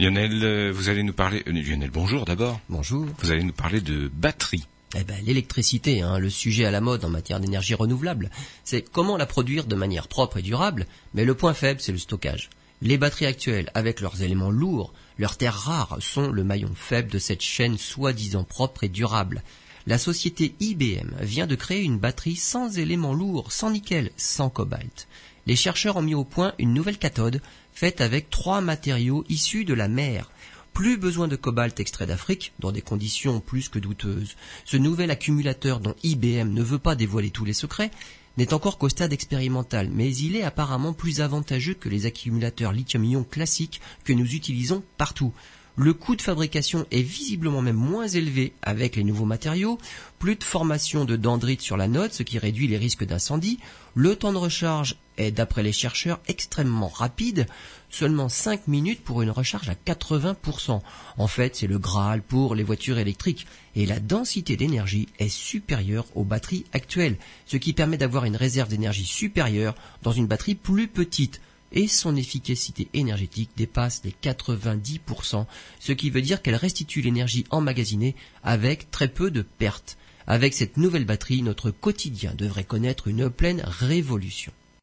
Lionel, euh, vous allez nous parler... euh, Lionel, bonjour d'abord. Bonjour. Vous allez nous parler de batterie. Eh ben, l'électricité, hein, le sujet à la mode en matière d'énergie renouvelable, c'est comment la produire de manière propre et durable, mais le point faible, c'est le stockage. Les batteries actuelles, avec leurs éléments lourds, leurs terres rares, sont le maillon faible de cette chaîne soi-disant propre et durable. La société IBM vient de créer une batterie sans éléments lourds, sans nickel, sans cobalt. Les chercheurs ont mis au point une nouvelle cathode faite avec trois matériaux issus de la mer. Plus besoin de cobalt extrait d'Afrique, dans des conditions plus que douteuses. Ce nouvel accumulateur dont IBM ne veut pas dévoiler tous les secrets n'est encore qu'au stade expérimental, mais il est apparemment plus avantageux que les accumulateurs lithium-ion classiques que nous utilisons partout. Le coût de fabrication est visiblement même moins élevé avec les nouveaux matériaux, plus de formation de dendrites sur la note, ce qui réduit les risques d'incendie, le temps de recharge est, d'après les chercheurs, extrêmement rapide, seulement 5 minutes pour une recharge à 80%. En fait, c'est le Graal pour les voitures électriques. Et la densité d'énergie est supérieure aux batteries actuelles, ce qui permet d'avoir une réserve d'énergie supérieure dans une batterie plus petite. Et son efficacité énergétique dépasse les 90%, ce qui veut dire qu'elle restitue l'énergie emmagasinée avec très peu de pertes. Avec cette nouvelle batterie, notre quotidien devrait connaître une pleine révolution.